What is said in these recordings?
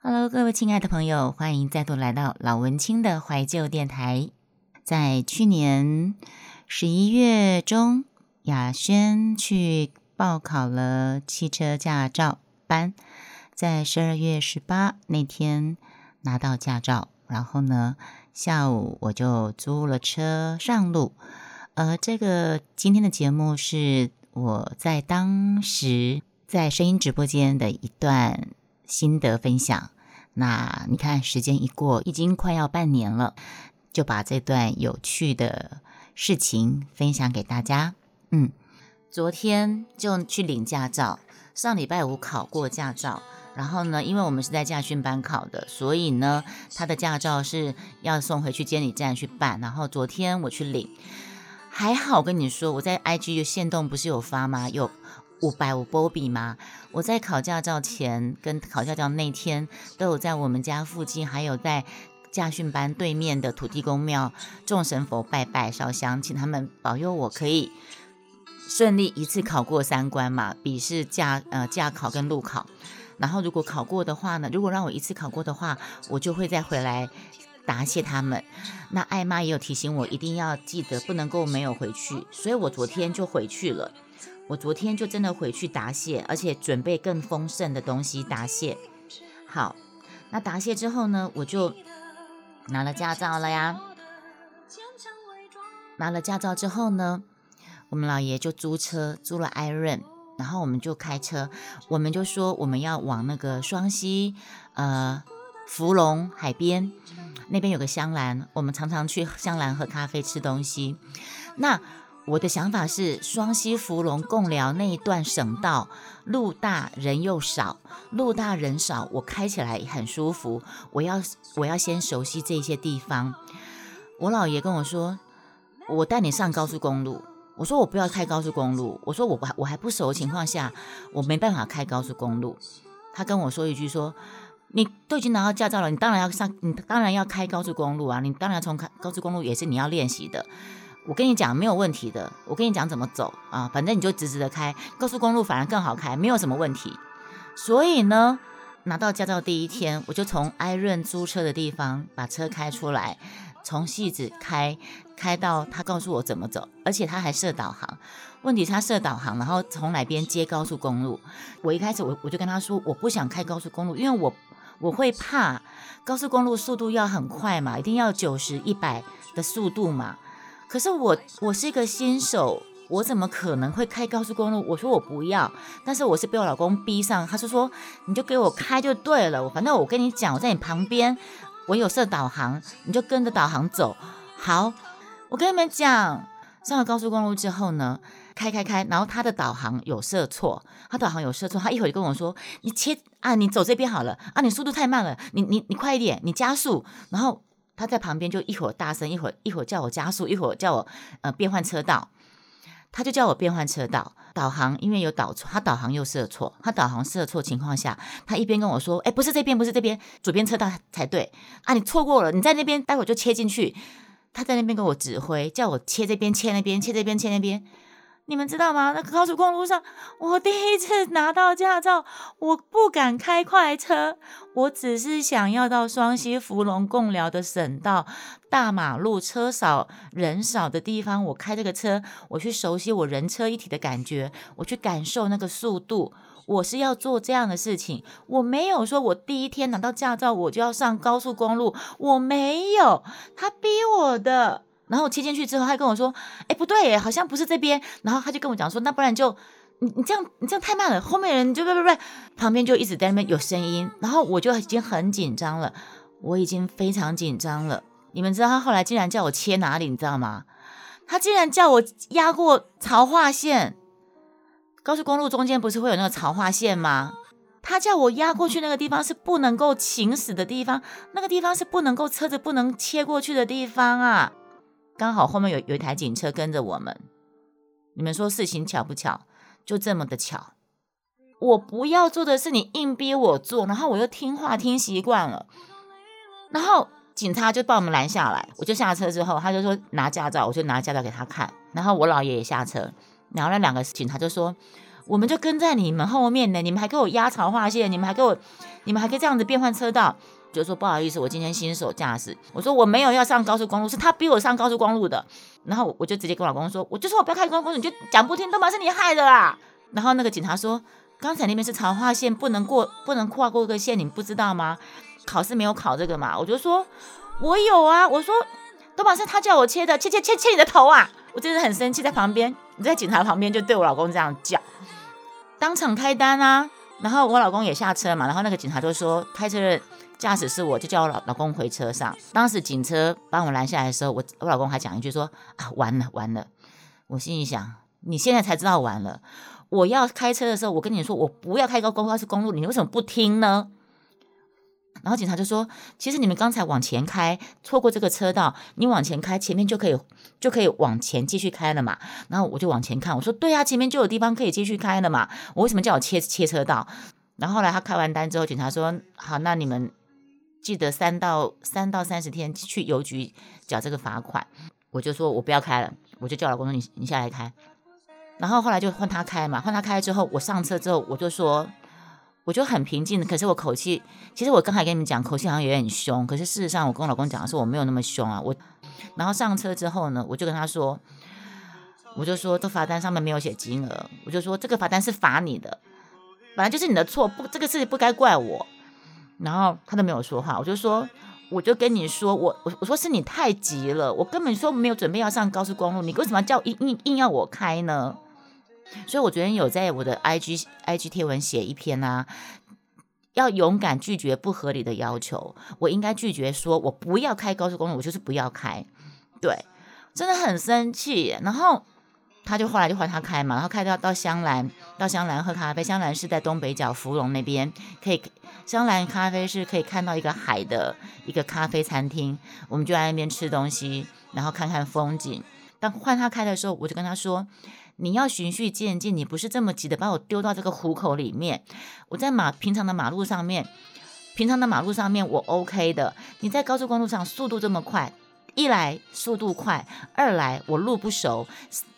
Hello，各位亲爱的朋友，欢迎再度来到老文青的怀旧电台。在去年十一月中，雅轩去报考了汽车驾照班，在十二月十八那天拿到驾照，然后呢，下午我就租了车上路。呃，这个今天的节目是我在当时在声音直播间的一段心得分享。那你看，时间一过，已经快要半年了，就把这段有趣的事情分享给大家。嗯，昨天就去领驾照，上礼拜五考过驾照，然后呢，因为我们是在驾训班考的，所以呢，他的驾照是要送回去监理站去办。然后昨天我去领，还好，跟你说，我在 IG 的线动不是有发吗？有。五百五波比吗？我在考驾照前跟考驾照那天，都有在我们家附近，还有在驾训班对面的土地公庙众神佛拜拜烧香，请他们保佑我可以顺利一次考过三关嘛，笔试、驾呃驾考跟路考。然后如果考过的话呢，如果让我一次考过的话，我就会再回来答谢他们。那艾妈也有提醒我，一定要记得不能够没有回去，所以我昨天就回去了。我昨天就真的回去答谢，而且准备更丰盛的东西答谢。好，那答谢之后呢，我就拿了驾照了呀。拿了驾照之后呢，我们老爷就租车，租了 Iron，然后我们就开车，我们就说我们要往那个双溪，呃，芙蓉海边那边有个香兰，我们常常去香兰喝咖啡吃东西。那我的想法是，双溪芙蓉共寮那一段省道路大人又少，路大人少，我开起来很舒服。我要我要先熟悉这些地方。我姥爷跟我说，我带你上高速公路。我说我不要开高速公路。我说我我还不熟的情况下，我没办法开高速公路。他跟我说一句说，你都已经拿到驾照了，你当然要上，你当然要开高速公路啊，你当然要从开高速公路也是你要练习的。我跟你讲没有问题的，我跟你讲怎么走啊，反正你就直直的开，高速公路反而更好开，没有什么问题。所以呢，拿到驾照第一天，我就从艾润租车的地方把车开出来，从戏子开开到他告诉我怎么走，而且他还设导航。问题他设导航，然后从哪边接高速公路。我一开始我我就跟他说，我不想开高速公路，因为我我会怕高速公路速度要很快嘛，一定要九十一百的速度嘛。可是我我是一个新手，我怎么可能会开高速公路？我说我不要，但是我是被我老公逼上，他就说你就给我开就对了。反正我跟你讲，我在你旁边，我有设导航，你就跟着导航走。好，我跟你们讲，上了高速公路之后呢，开开开，然后他的导航有设错，他导航有设错，他一会儿就跟我说，你切啊，你走这边好了啊，你速度太慢了，你你你快一点，你加速，然后。他在旁边就一会儿大声，一会儿一会儿叫我加速，一会儿叫我呃变换车道，他就叫我变换车道。导航因为有导错，他导航又设错，他导航设错情况下，他一边跟我说，哎，不是这边，不是这边，左边车道才对啊，你错过了，你在那边，待会就切进去。他在那边跟我指挥，叫我切这边，切那边，切这边，切那边。你们知道吗？那高速公路上，我第一次拿到驾照，我不敢开快车，我只是想要到双溪芙蓉共寮的省道大马路车少人少的地方，我开这个车，我去熟悉我人车一体的感觉，我去感受那个速度，我是要做这样的事情。我没有说我第一天拿到驾照我就要上高速公路，我没有，他逼我的。然后切进去之后，他跟我说：“哎，不对，好像不是这边。”然后他就跟我讲说：“那不然就你你这样你这样太慢了，后面人就不不不，旁边就一直在那边有声音。”然后我就已经很紧张了，我已经非常紧张了。你们知道他后来竟然叫我切哪里？你知道吗？他竟然叫我压过槽化线。高速公路中间不是会有那个槽化线吗？他叫我压过去那个地方是不能够行驶的地方，那个地方是不能够车子不能切过去的地方啊。刚好后面有有一台警车跟着我们，你们说事情巧不巧？就这么的巧。我不要做的事，你硬逼我做，然后我又听话听习惯了，然后警察就把我们拦下来。我就下车之后，他就说拿驾照，我就拿驾照给他看。然后我姥爷也下车，然后那两个警察就说：“我们就跟在你们后面呢，你们还给我压槽划线，你们还给我，你们还可以这样子变换车道。就说不好意思，我今天新手驾驶。我说我没有要上高速公路，是他逼我上高速公路的。然后我就直接跟老公说，我就说我不要开高速公路，你就讲不听，都嘛是你害的啦。然后那个警察说，刚才那边是槽化线，不能过，不能跨过一个线，你不知道吗？考试没有考这个嘛？我就说，我有啊。我说，都嘛是他叫我切的，切切切切你的头啊！我真的很生气，在旁边，你在警察旁边就对我老公这样叫，当场开单啊。然后我老公也下车嘛，然后那个警察就说，开车的。驾驶是我，就叫我老老公回车上。当时警车把我拦下来的时候，我我老公还讲一句说啊，完了完了。我心里想，你现在才知道完了。我要开车的时候，我跟你说，我不要开高高速公路，你为什么不听呢？然后警察就说，其实你们刚才往前开，错过这个车道，你往前开，前面就可以就可以往前继续开了嘛。然后我就往前看，我说对啊，前面就有地方可以继续开了嘛。我为什么叫我切切车道？然后后来他开完单之后，警察说好，那你们。记得三到三到三十天去邮局缴这个罚款，我就说我不要开了，我就叫老公说你你下来开，然后后来就换他开嘛，换他开之后，我上车之后我就说我就很平静，可是我口气，其实我刚才跟你们讲口气好像有点凶，可是事实上我跟我老公讲的是我没有那么凶啊，我然后上车之后呢，我就跟他说，我就说这罚单上面没有写金额，我就说这个罚单是罚你的，本来就是你的错，不这个事情不该怪我。然后他都没有说话，我就说，我就跟你说，我我我说是你太急了，我根本说没有准备要上高速公路，你为什么叫硬硬硬要我开呢？所以我昨天有在我的 I G I G 贴文写一篇啊，要勇敢拒绝不合理的要求，我应该拒绝说我不要开高速公路，我就是不要开，对，真的很生气，然后。他就后来就换他开嘛，然后开到到香兰，到香兰喝咖啡。香兰是在东北角芙蓉那边，可以香兰咖啡是可以看到一个海的一个咖啡餐厅。我们就在那边吃东西，然后看看风景。当换他开的时候，我就跟他说：“你要循序渐进，你不是这么急的把我丢到这个虎口里面。我在马平常的马路上面，平常的马路上面我 OK 的。你在高速公路上速度这么快。”一来速度快，二来我路不熟，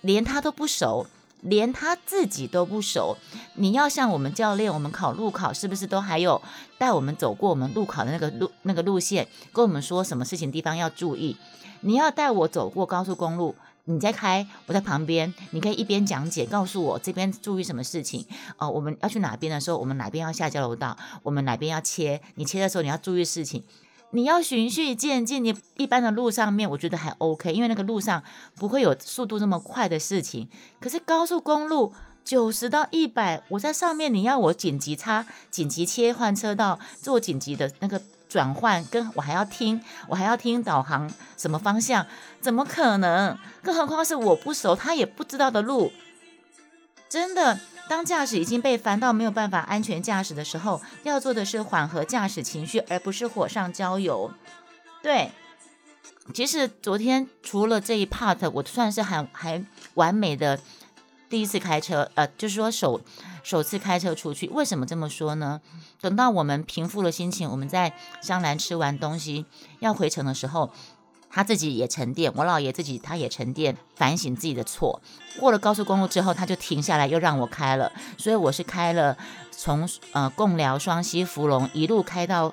连他都不熟，连他自己都不熟。你要像我们教练，我们考路考是不是都还有带我们走过我们路考的那个路那个路线，跟我们说什么事情地方要注意？你要带我走过高速公路，你在开，我在旁边，你可以一边讲解，告诉我这边注意什么事情哦。我们要去哪边的时候，我们哪边要下交流道，我们哪边要切，你切的时候你要注意事情。你要循序渐进，你一般的路上面，我觉得还 OK，因为那个路上不会有速度这么快的事情。可是高速公路九十到一百，我在上面，你要我紧急插、紧急切换车道，做紧急的那个转换，跟我还要听，我还要听导航什么方向，怎么可能？更何况是我不熟，他也不知道的路，真的。当驾驶已经被烦到没有办法安全驾驶的时候，要做的是缓和驾驶情绪，而不是火上浇油。对，其实昨天除了这一 part，我算是还还完美的第一次开车，呃，就是说首首次开车出去。为什么这么说呢？等到我们平复了心情，我们在香兰吃完东西要回程的时候。他自己也沉淀，我姥爷自己他也沉淀，反省自己的错。过了高速公路之后，他就停下来，又让我开了。所以我是开了从呃贡寮、双溪、芙蓉一路开到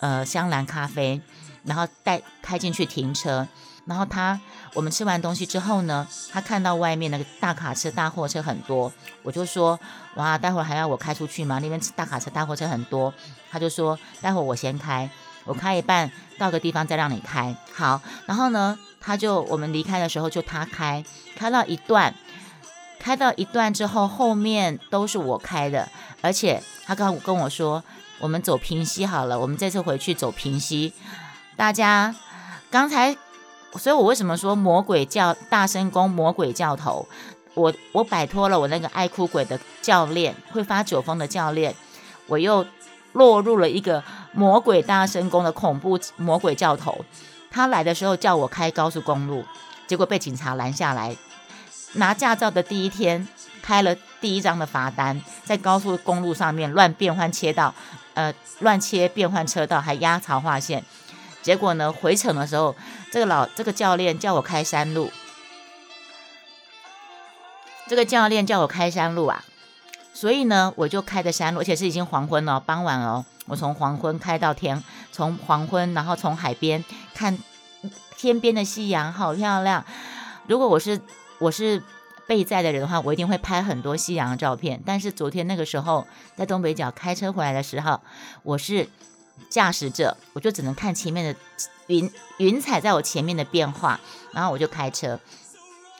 呃香兰咖啡，然后带开进去停车。然后他我们吃完东西之后呢，他看到外面那个大卡车、大货车很多，我就说哇，待会儿还要我开出去吗？那边大卡车、大货车很多。他就说待会儿我先开。我开一半，到个地方再让你开好。然后呢，他就我们离开的时候就他开，开到一段，开到一段之后，后面都是我开的。而且他刚跟我说，我们走平溪好了，我们这次回去走平溪。大家刚才，所以我为什么说魔鬼教大声公魔鬼教头？我我摆脱了我那个爱哭鬼的教练，会发酒疯的教练，我又落入了一个。魔鬼大声公的恐怖魔鬼教头，他来的时候叫我开高速公路，结果被警察拦下来。拿驾照的第一天，开了第一张的罚单，在高速公路上面乱变换切道，呃，乱切变换车道，还压槽划线。结果呢，回程的时候，这个老这个教练叫我开山路，这个教练叫我开山路啊。所以呢，我就开的山路，而且是已经黄昏了，傍晚了。我从黄昏开到天，从黄昏，然后从海边看天边的夕阳，好漂亮。如果我是我是备载的人的话，我一定会拍很多夕阳的照片。但是昨天那个时候在东北角开车回来的时候，我是驾驶者，我就只能看前面的云云彩在我前面的变化，然后我就开车。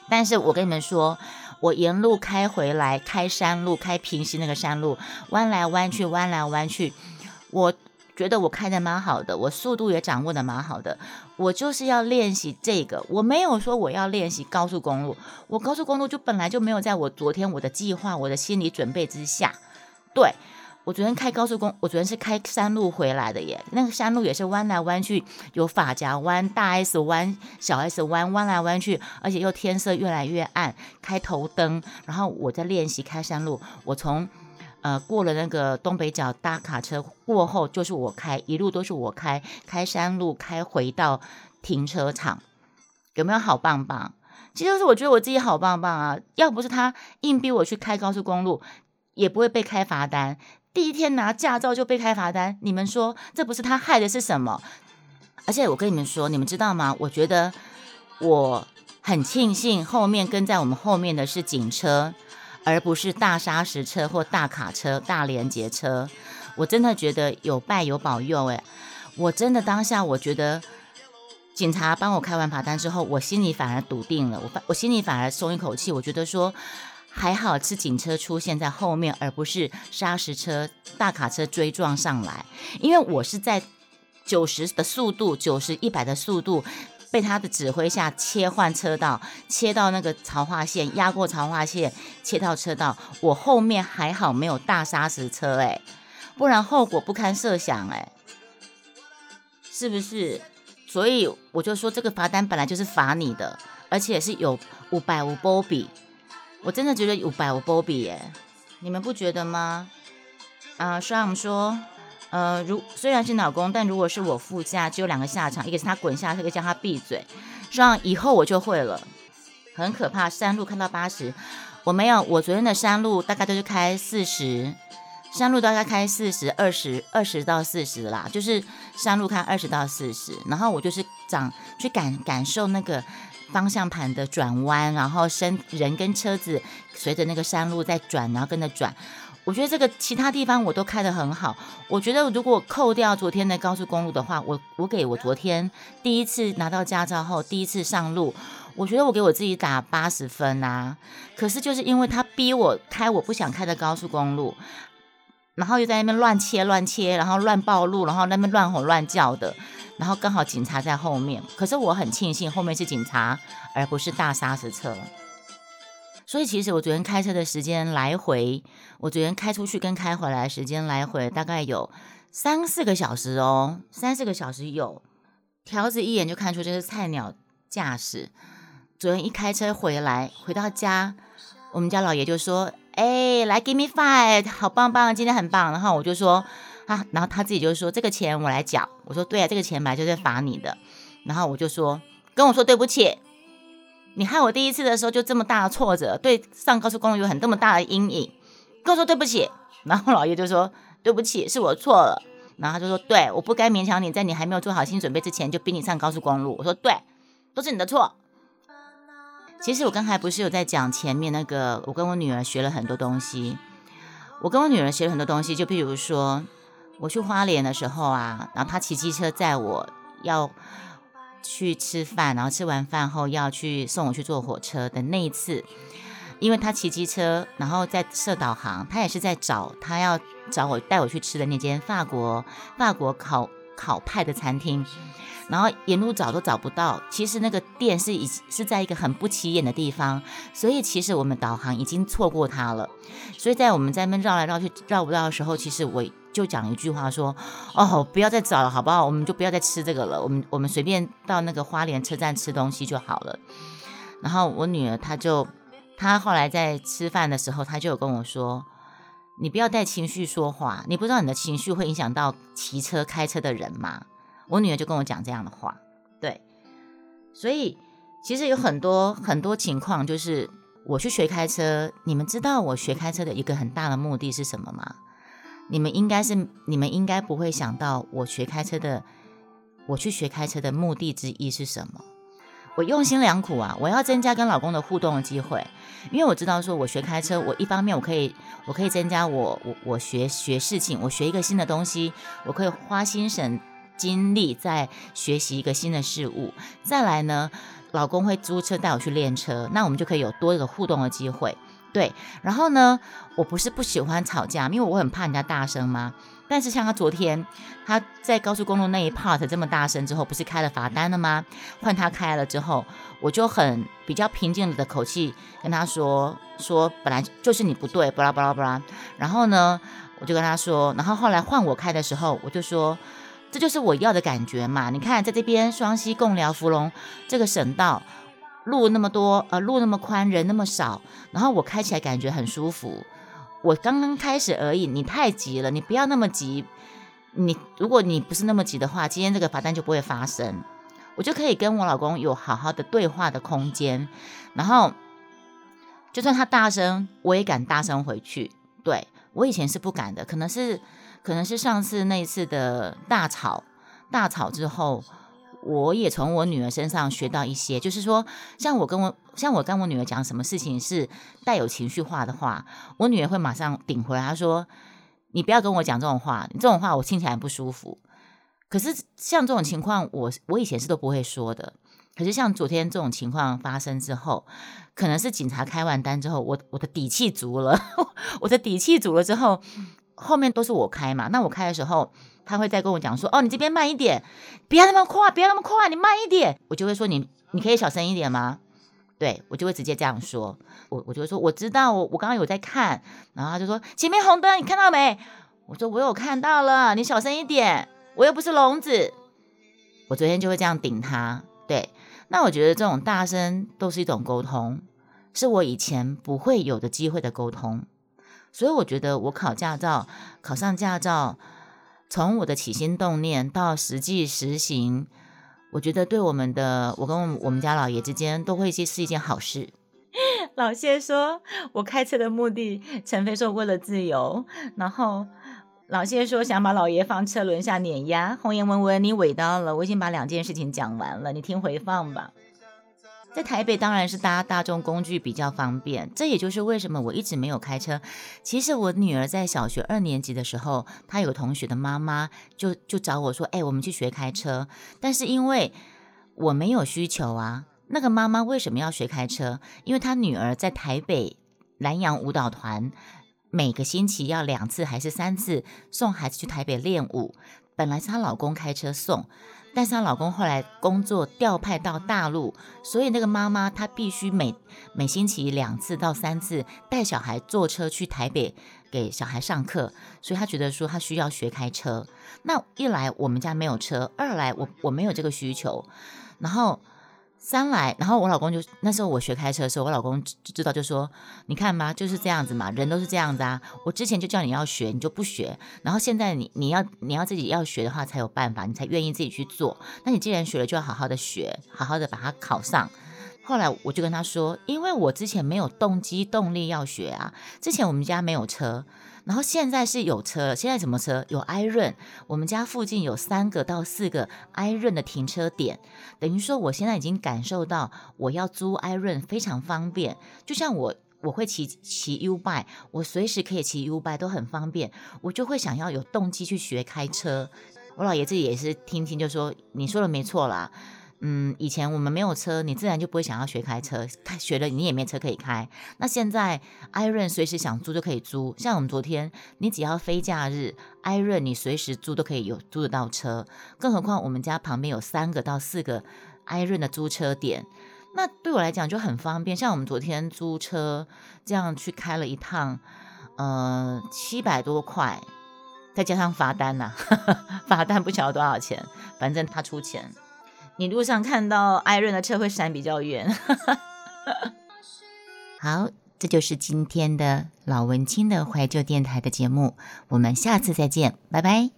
但是我跟你们说。我沿路开回来，开山路，开平行那个山路，弯来弯去，弯来弯去。我觉得我开的蛮好的，我速度也掌握的蛮好的。我就是要练习这个，我没有说我要练习高速公路。我高速公路就本来就没有在我昨天我的计划、我的心理准备之下，对。我昨天开高速公，我昨天是开山路回来的耶。那个山路也是弯来弯去，有发夹弯、大 S 弯、小 S 弯，弯来弯去，而且又天色越来越暗，开头灯。然后我在练习开山路，我从呃过了那个东北角搭卡车过后，就是我开，一路都是我开，开山路开回到停车场，有没有好棒棒？其实是我觉得我自己好棒棒啊！要不是他硬逼我去开高速公路，也不会被开罚单。第一天拿驾照就被开罚单，你们说这不是他害的是什么？而且我跟你们说，你们知道吗？我觉得我很庆幸后面跟在我们后面的是警车，而不是大砂石车或大卡车、大连接车。我真的觉得有拜有保佑诶，我真的当下我觉得警察帮我开完罚单之后，我心里反而笃定了，我我心里反而松一口气，我觉得说。还好是警车出现在后面，而不是砂石车、大卡车追撞上来。因为我是在九十的速度、九十一百的速度，被他的指挥下切换车道，切到那个潮化线，压过潮化线，切到车道。我后面还好没有大砂石车，哎，不然后果不堪设想，哎，是不是？所以我就说，这个罚单本来就是罚你的，而且是有五百五波比。我真的觉得五百五波比耶，你们不觉得吗？啊，双阳说，呃，如虽然是老公，但如果是我副驾，只有两个下场，一个是他滚下，一个叫他闭嘴。让以后我就会了，很可怕。山路看到八十，我没有，我昨天的山路大概都是开四十，山路大概开四十二十二十到四十啦，就是山路开二十到四十，然后我就是长去感感受那个。方向盘的转弯，然后身人跟车子随着那个山路在转，然后跟着转。我觉得这个其他地方我都开得很好。我觉得如果扣掉昨天的高速公路的话，我我给我昨天第一次拿到驾照后第一次上路，我觉得我给我自己打八十分啊。可是就是因为他逼我开我不想开的高速公路，然后又在那边乱切乱切，然后乱暴路，然后那边乱吼乱叫的。然后刚好警察在后面，可是我很庆幸后面是警察，而不是大沙石车。所以其实我昨天开车的时间来回，我昨天开出去跟开回来时间来回大概有三四个小时哦，三四个小时有。条子一眼就看出这是菜鸟驾驶。昨天一开车回来，回到家，我们家老爷就说：“哎，来 give me five，好棒棒，今天很棒。”然后我就说。啊，然后他自己就说这个钱我来缴，我说对啊，这个钱本来就是罚你的，然后我就说跟我说对不起，你害我第一次的时候就这么大的挫折，对上高速公路有很这么大的阴影，跟我说对不起，然后老爷就说对不起是我错了，然后他就说对，我不该勉强你在你还没有做好心理准备之前就逼你上高速公路，我说对，都是你的错。其实我刚才不是有在讲前面那个，我跟我女儿学了很多东西，我跟我女儿学了很多东西，就譬如说。我去花莲的时候啊，然后他骑机车载我要去吃饭，然后吃完饭后要去送我去坐火车的那一次，因为他骑机车，然后在设导航，他也是在找他要找我带我去吃的那间法国法国烤烤派的餐厅。然后沿路找都找不到，其实那个店是已是在一个很不起眼的地方，所以其实我们导航已经错过它了。所以在我们在那绕来绕去绕不到的时候，其实我就讲一句话说：“哦，不要再找了，好不好？我们就不要再吃这个了，我们我们随便到那个花莲车站吃东西就好了。”然后我女儿她就她后来在吃饭的时候，她就有跟我说：“你不要带情绪说话，你不知道你的情绪会影响到骑车开车的人吗？”我女儿就跟我讲这样的话，对，所以其实有很多很多情况，就是我去学开车，你们知道我学开车的一个很大的目的是什么吗？你们应该是，你们应该不会想到我学开车的，我去学开车的目的之一是什么？我用心良苦啊！我要增加跟老公的互动的机会，因为我知道说，我学开车，我一方面我可以，我可以增加我我我学学事情，我学一个新的东西，我可以花心神精力在学习一个新的事物。再来呢，老公会租车带我去练车，那我们就可以有多一个互动的机会。对，然后呢，我不是不喜欢吵架，因为我很怕人家大声嘛。但是像他昨天，他在高速公路那一 part 这么大声之后，不是开了罚单了吗？换他开了之后，我就很比较平静的口气跟他说说，本来就是你不对，巴拉巴拉巴拉。然后呢，我就跟他说，然后后来换我开的时候，我就说，这就是我要的感觉嘛。你看，在这边双溪共寮芙蓉这个省道，路那么多，呃，路那么宽，人那么少，然后我开起来感觉很舒服。我刚刚开始而已，你太急了，你不要那么急。你如果你不是那么急的话，今天这个罚单就不会发生，我就可以跟我老公有好好的对话的空间。然后，就算他大声，我也敢大声回去。对我以前是不敢的，可能是可能是上次那一次的大吵大吵之后。我也从我女儿身上学到一些，就是说，像我跟我像我跟我女儿讲什么事情是带有情绪化的话，我女儿会马上顶回来，她说：“你不要跟我讲这种话，这种话我听起来不舒服。”可是像这种情况，我我以前是都不会说的。可是像昨天这种情况发生之后，可能是警察开完单之后，我我的底气足了，我的底气足了之后，后面都是我开嘛。那我开的时候。他会再跟我讲说：“哦，你这边慢一点，不要那么快，不要那么快，你慢一点。”我就会说：“你你可以小声一点吗？”对我就会直接这样说。我我就会说：“我知道，我我刚刚有在看。”然后他就说：“前面红灯，你看到没？”我说：“我有看到了，你小声一点，我又不是聋子。”我昨天就会这样顶他。对，那我觉得这种大声都是一种沟通，是我以前不会有的机会的沟通。所以我觉得我考驾照，考上驾照。从我的起心动念到实际实行，我觉得对我们的我跟我们家老爷之间都会是是一件好事。老谢说：“我开车的目的，陈飞说为了自由。”然后老谢说：“想把老爷放车轮下碾压。”红颜文文，你尾到了，我已经把两件事情讲完了，你听回放吧。在台北当然是搭大众工具比较方便，这也就是为什么我一直没有开车。其实我女儿在小学二年级的时候，她有同学的妈妈就就找我说：“哎，我们去学开车。”但是因为我没有需求啊，那个妈妈为什么要学开车？因为她女儿在台北南洋舞蹈团，每个星期要两次还是三次送孩子去台北练舞，本来是她老公开车送。但是她老公后来工作调派到大陆，所以那个妈妈她必须每每星期两次到三次带小孩坐车去台北给小孩上课，所以她觉得说她需要学开车。那一来我们家没有车，二来我我没有这个需求，然后。三来，然后我老公就那时候我学开车的时候，我老公就知道就说，你看吧，就是这样子嘛，人都是这样子啊。我之前就叫你要学，你就不学，然后现在你你要你要自己要学的话才有办法，你才愿意自己去做。那你既然学了，就要好好的学，好好的把它考上。后来我就跟他说，因为我之前没有动机动力要学啊，之前我们家没有车。然后现在是有车了，现在什么车？有 i 润，我们家附近有三个到四个 i 润的停车点，等于说我现在已经感受到我要租 i 润非常方便。就像我我会骑骑 U bike，我随时可以骑 U bike 都很方便，我就会想要有动机去学开车。我老爷自己也是听听就说，你说的没错啦。嗯，以前我们没有车，你自然就不会想要学开车。学了，你也没车可以开。那现在，i 润随时想租就可以租。像我们昨天，你只要非假日，i 润你随时租都可以有租得到车。更何况我们家旁边有三个到四个 i 润的租车点，那对我来讲就很方便。像我们昨天租车这样去开了一趟，呃，七百多块，再加上罚单呐，罚单不晓得多少钱，反正他出钱。你路上看到艾润的车会闪比较远。好，这就是今天的老文青的怀旧电台的节目，我们下次再见，拜拜。